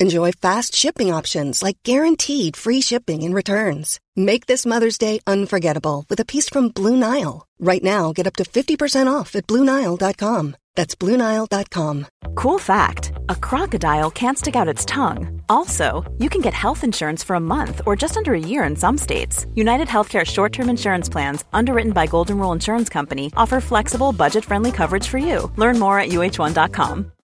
Enjoy fast shipping options like guaranteed free shipping and returns. Make this Mother's Day unforgettable with a piece from Blue Nile. Right now, get up to 50% off at BlueNile.com. That's BlueNile.com. Cool fact a crocodile can't stick out its tongue. Also, you can get health insurance for a month or just under a year in some states. United Healthcare short term insurance plans, underwritten by Golden Rule Insurance Company, offer flexible, budget friendly coverage for you. Learn more at Uh1.com.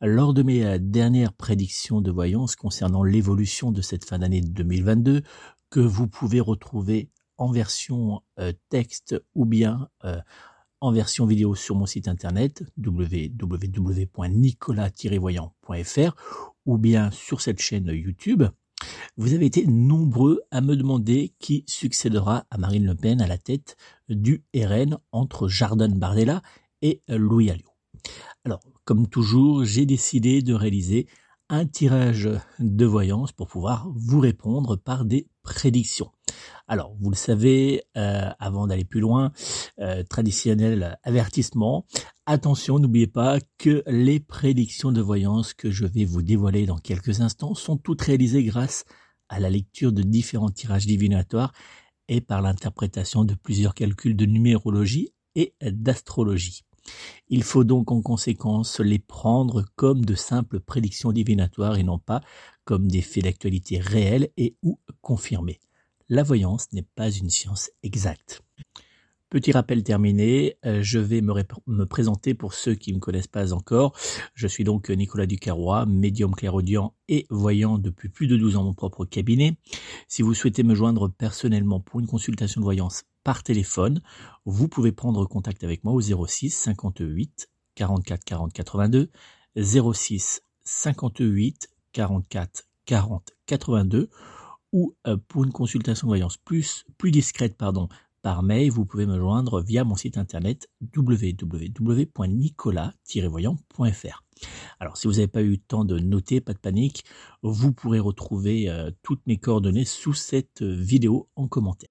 Lors de mes euh, dernières prédictions de voyance concernant l'évolution de cette fin d'année 2022, que vous pouvez retrouver en version euh, texte ou bien euh, en version vidéo sur mon site internet www.nicolas-voyant.fr ou bien sur cette chaîne YouTube, vous avez été nombreux à me demander qui succédera à Marine Le Pen à la tête du RN entre Jardin Bardella et Louis Alliot. Alors, comme toujours, j'ai décidé de réaliser un tirage de voyance pour pouvoir vous répondre par des prédictions. Alors, vous le savez, euh, avant d'aller plus loin, euh, traditionnel avertissement, attention, n'oubliez pas que les prédictions de voyance que je vais vous dévoiler dans quelques instants sont toutes réalisées grâce à la lecture de différents tirages divinatoires et par l'interprétation de plusieurs calculs de numérologie et d'astrologie. Il faut donc en conséquence les prendre comme de simples prédictions divinatoires et non pas comme des faits d'actualité réels et ou confirmés. La voyance n'est pas une science exacte. Petit rappel terminé, euh, je vais me, présenter pour ceux qui ne me connaissent pas encore. Je suis donc Nicolas Ducarrois, médium clairaudient et voyant depuis plus de 12 ans mon propre cabinet. Si vous souhaitez me joindre personnellement pour une consultation de voyance par téléphone, vous pouvez prendre contact avec moi au 06 58 44 40 82, 06 58 44 40 82 ou euh, pour une consultation de voyance plus, discrète pardon, par mail, vous pouvez me joindre via mon site internet www.nicolas-voyant.fr. Alors si vous n'avez pas eu le temps de noter, pas de panique, vous pourrez retrouver euh, toutes mes coordonnées sous cette vidéo en commentaire.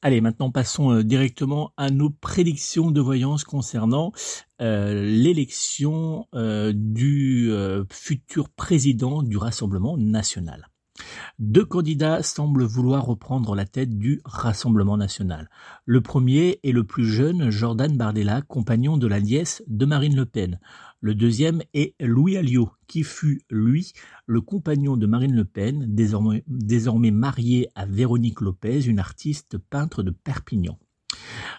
Allez, maintenant passons euh, directement à nos prédictions de voyance concernant euh, l'élection euh, du futur président du Rassemblement national. Deux candidats semblent vouloir reprendre la tête du Rassemblement national. Le premier est le plus jeune Jordan Bardella, compagnon de la nièce de Marine Le Pen. Le deuxième est Louis Alliot, qui fut, lui, le compagnon de Marine Le Pen, désormais, désormais marié à Véronique Lopez, une artiste peintre de Perpignan.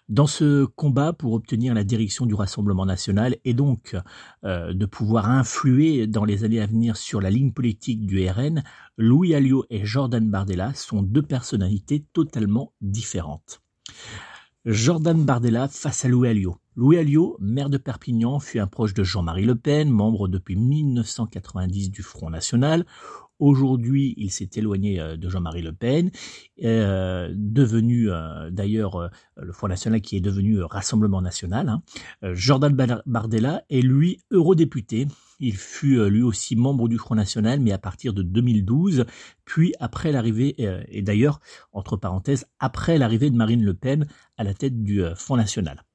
Dans ce combat pour obtenir la direction du Rassemblement national et donc euh, de pouvoir influer dans les années à venir sur la ligne politique du RN, Louis Alliot et Jordan Bardella sont deux personnalités totalement différentes. Jordan Bardella face à Louis Alliot. Louis Alliot, maire de Perpignan, fut un proche de Jean-Marie Le Pen, membre depuis 1990 du Front National. Aujourd'hui, il s'est éloigné euh, de Jean-Marie Le Pen, euh, devenu euh, d'ailleurs le Front National qui est devenu Rassemblement National. Hein. Jordan Bardella est lui eurodéputé. Il fut lui aussi membre du Front National, mais à partir de 2012, puis après l'arrivée, et d'ailleurs, entre parenthèses, après l'arrivée de Marine Le Pen à la tête du Front National.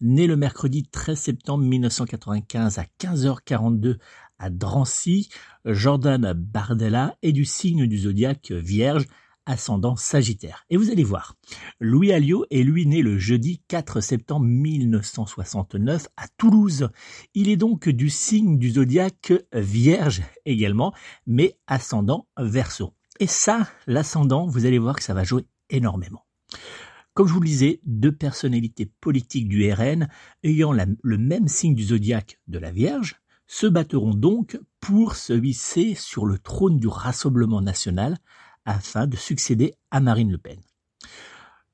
Né le mercredi 13 septembre 1995 à 15h42 à Drancy, Jordan Bardella est du signe du zodiaque Vierge, ascendant Sagittaire. Et vous allez voir, Louis Alliot est lui né le jeudi 4 septembre 1969 à Toulouse. Il est donc du signe du zodiaque Vierge également, mais ascendant Verseau. Et ça, l'ascendant, vous allez voir que ça va jouer énormément. Comme je vous le disais, deux personnalités politiques du RN ayant le même signe du zodiaque de la Vierge, se battront donc pour se hisser sur le trône du Rassemblement national afin de succéder à Marine Le Pen.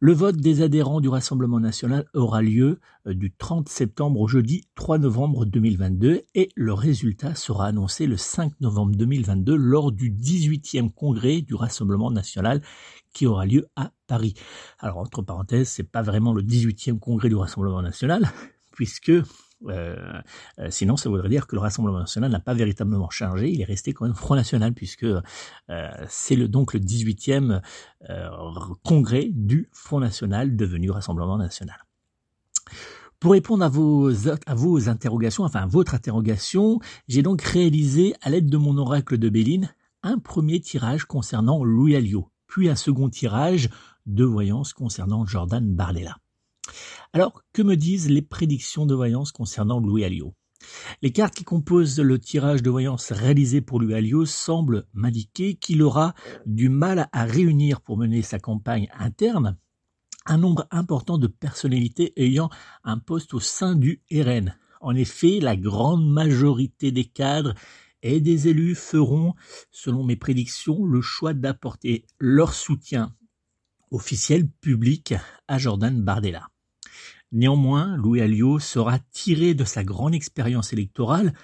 Le vote des adhérents du Rassemblement national aura lieu euh, du 30 septembre au jeudi 3 novembre 2022 et le résultat sera annoncé le 5 novembre 2022 lors du 18e congrès du Rassemblement national qui aura lieu à Paris. Alors entre parenthèses, c'est pas vraiment le 18e congrès du Rassemblement national puisque euh, euh, sinon, ça voudrait dire que le Rassemblement national n'a pas véritablement changé. Il est resté quand même Front National, puisque euh, c'est le, donc le 18e congrès du Front National devenu Rassemblement national. Pour répondre à vos, à vos interrogations, enfin à votre interrogation, j'ai donc réalisé, à l'aide de mon oracle de Béline, un premier tirage concernant Louis Alliot, puis un second tirage de voyance concernant Jordan Bardella. Alors, que me disent les prédictions de voyance concernant Louis Alliot? Les cartes qui composent le tirage de voyance réalisé pour Louis Alliot semblent m'indiquer qu'il aura du mal à réunir pour mener sa campagne interne un nombre important de personnalités ayant un poste au sein du RN. En effet, la grande majorité des cadres et des élus feront, selon mes prédictions, le choix d'apporter leur soutien officiel public à Jordan Bardella. Néanmoins, Louis Alliot sera tiré de sa grande expérience électorale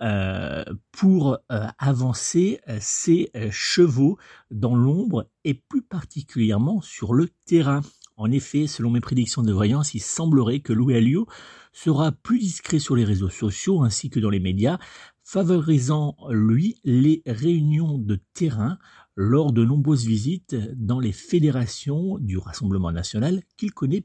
euh, pour euh, avancer euh, ses chevaux dans l'ombre et plus particulièrement sur le terrain. En effet, selon mes prédictions de voyance, il semblerait que Louis Alliot sera plus discret sur les réseaux sociaux ainsi que dans les médias, favorisant lui les réunions de terrain lors de nombreuses visites dans les fédérations du Rassemblement national qu'il connaît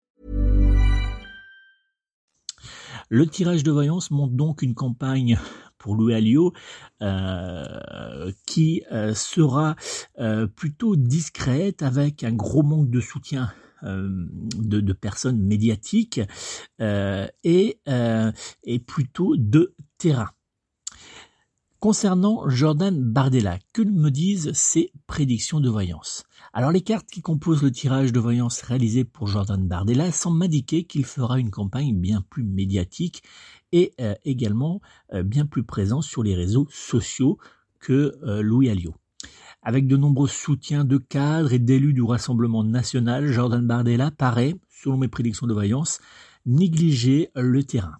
Le tirage de voyance montre donc une campagne pour Louis Alliot euh, qui euh, sera euh, plutôt discrète avec un gros manque de soutien de, personnes médiatiques et, et plutôt de terrain. Concernant Jordan Bardella, que me disent ses prédictions de voyance? Alors les cartes qui composent le tirage de voyance réalisé pour Jordan Bardella semblent m'indiquer qu'il fera une campagne bien plus médiatique et euh, également euh, bien plus présent sur les réseaux sociaux que euh, Louis Alliot. Avec de nombreux soutiens de cadres et d'élus du Rassemblement national, Jordan Bardella paraît, selon mes prédictions de voyance, négliger le terrain.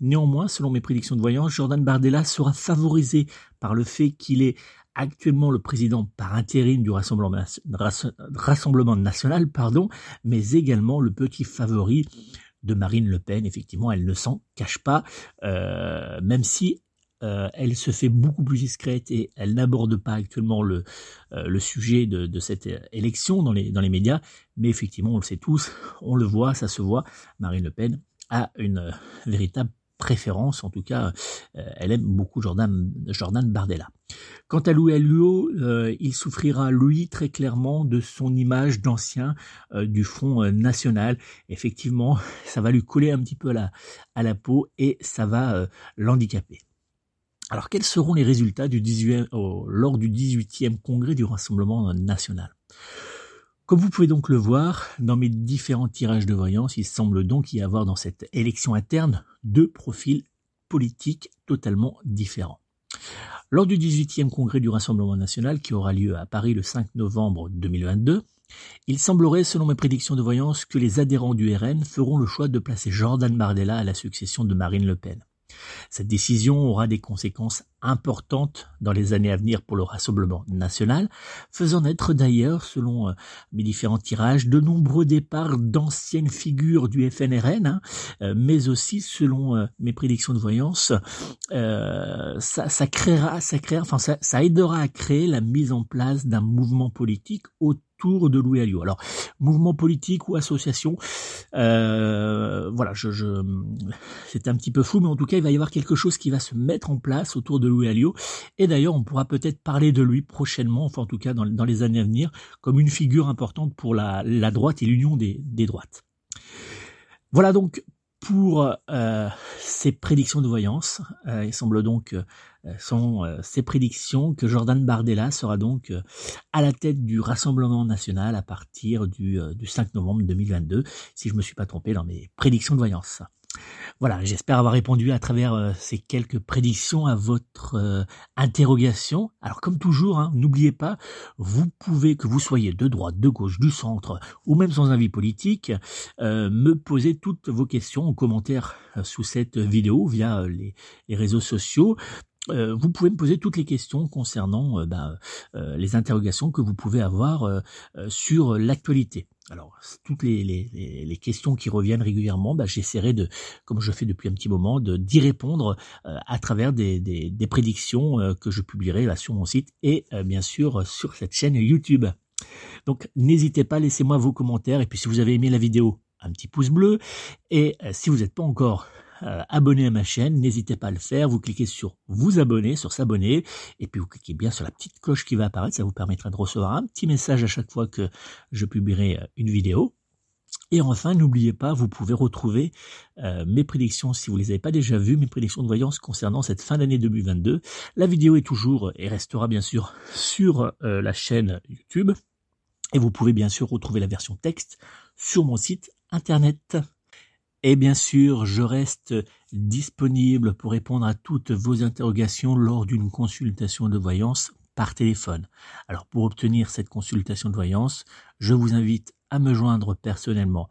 Néanmoins, selon mes prédictions de voyance, Jordan Bardella sera favorisé par le fait qu'il est actuellement le président par intérim du Rassemblement, national, pardon, mais également le petit favori de Marine Le Pen. Effectivement, elle ne s'en cache pas, euh, même si euh, elle se fait beaucoup plus discrète et elle n'aborde pas actuellement le, euh, sujet de, cette élection dans les, médias. Mais effectivement, on le sait tous, on le voit, ça se voit, Marine Le Pen a une véritable préférence, en tout cas, elle aime beaucoup Jordan Bardella. Quant à Louis euh, il souffrira, lui, très clairement de son image d'ancien euh, du Front National. Effectivement, ça va lui coller un petit peu à la, à la peau et ça va l'handicaper. Alors, quels seront les résultats du 18, lors du 18e congrès du Rassemblement national? Comme vous pouvez donc le voir, dans mes différents tirages de voyance, il semble donc y avoir dans cette élection interne deux profils politiques totalement différents. Lors du 18e congrès du Rassemblement national qui aura lieu à Paris le 5 novembre 2022, il semblerait, selon mes prédictions de voyance, que les adhérents du RN feront le choix de placer Jordan Bardella à la succession de Marine Le Pen. Cette décision aura des conséquences importantes dans les années à venir pour le Rassemblement national, faisant naître d'ailleurs, selon euh, mes différents tirages, de nombreux départs d'anciennes figures du FNRN, hein, euh, mais aussi, selon euh, mes prédictions de voyance, ça, créera, ça créera, enfin ça, ça aidera à créer la mise en place d'un mouvement politique autour de Louis Alliot. Alors, mouvement politique ou association, euh, voilà, je, je c'est un petit peu fou, mais en tout cas, il va y avoir quelque chose qui va se mettre en place autour de Et d'ailleurs, on pourra peut-être parler de lui prochainement, enfin en tout cas dans, les années à venir, comme une figure importante pour la, droite et l'union des, droites. Voilà donc pour euh, ces prédictions de voyance. Euh, il semble donc euh, sont ces prédictions que Jordan Bardella sera donc à la tête du Rassemblement national à partir du, du 5 novembre 2022, si je me suis pas trompé dans mes prédictions de voyance. Voilà, j'espère avoir répondu à travers euh, ces quelques prédictions à votre euh, interrogation. Alors comme toujours, hein, n'oubliez pas, vous pouvez, que vous soyez de droite, de gauche, du centre, ou même sans avis politique, euh, me poser toutes vos questions en commentaire sous cette vidéo via les, les réseaux sociaux. Euh, vous pouvez me poser toutes les questions concernant euh, ben, euh, les interrogations que vous pouvez avoir sur l'actualité. Alors, toutes les, les, les, questions qui reviennent régulièrement, ben, j'essaierai de, comme je fais depuis un petit moment, d'y répondre à travers des, des, des prédictions que je publierai là sur mon site et bien sûr sur cette chaîne YouTube. Donc, n'hésitez pas, laissez-moi vos commentaires et puis si vous avez aimé la vidéo, un petit pouce bleu et si vous n'êtes pas encore euh, à ma chaîne, n'hésitez pas à le faire. Vous cliquez sur vous abonner, sur s'abonner, et puis vous cliquez bien sur la petite cloche qui va apparaître. Ça vous permettra de recevoir un petit message à chaque fois que je publierai euh, une vidéo. Et enfin, n'oubliez pas, vous pouvez retrouver euh, mes prédictions, si vous ne les avez pas déjà vues, mes prédictions de voyance concernant cette fin d'année 2022. La vidéo est toujours et restera bien sûr sur la chaîne YouTube. Et vous pouvez bien sûr retrouver la version texte sur mon site internet. Et bien sûr, je reste disponible pour répondre à toutes vos interrogations lors d'une consultation de voyance par téléphone. Alors pour obtenir cette consultation de voyance, je vous invite à me joindre personnellement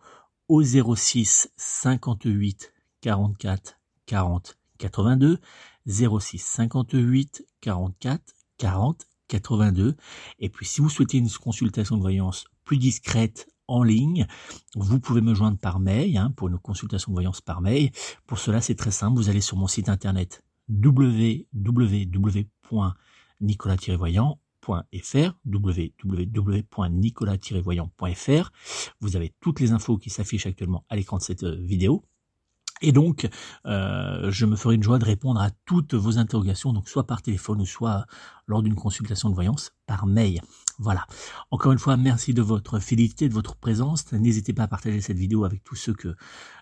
au 06 58 44 40 82 06 58 44 40 82 et puis si vous souhaitez une consultation de voyance plus discrète en ligne. Vous pouvez me joindre par mail hein, pour une consultation de voyance par mail. Pour cela, c'est très simple. Vous allez sur mon site internet www.nicolas-voyant.fr www.nicolas-voyant.fr Vous avez toutes les infos qui s'affichent actuellement à l'écran de cette euh, vidéo. Et donc, euh, je me ferai une joie de répondre à toutes vos interrogations, donc soit par téléphone ou soit lors d'une consultation de voyance par mail. Voilà. Encore une fois, merci de votre fidélité, de votre présence. N'hésitez pas à partager cette vidéo avec tous ceux que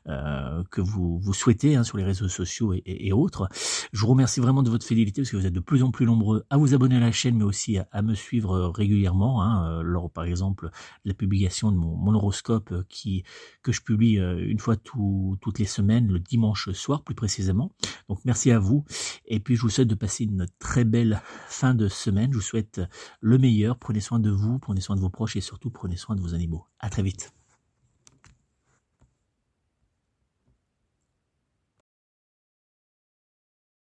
que vous, vous souhaitez hein, sur les réseaux sociaux et, autres. Je vous remercie vraiment de votre fidélité parce que vous êtes de plus en plus nombreux à vous abonner à la chaîne, mais aussi à, me suivre régulièrement. Hein, euh, lors, par exemple, la publication de mon, horoscope euh, qui que je publie une fois toutes les semaines, le dimanche soir plus précisément. Donc merci à vous. Et puis je vous souhaite de passer une très belle fin de semaine. Je vous souhaite le meilleur. Prenez soin de vous, prenez soin de vos proches et surtout prenez soin de vos animaux. À très vite.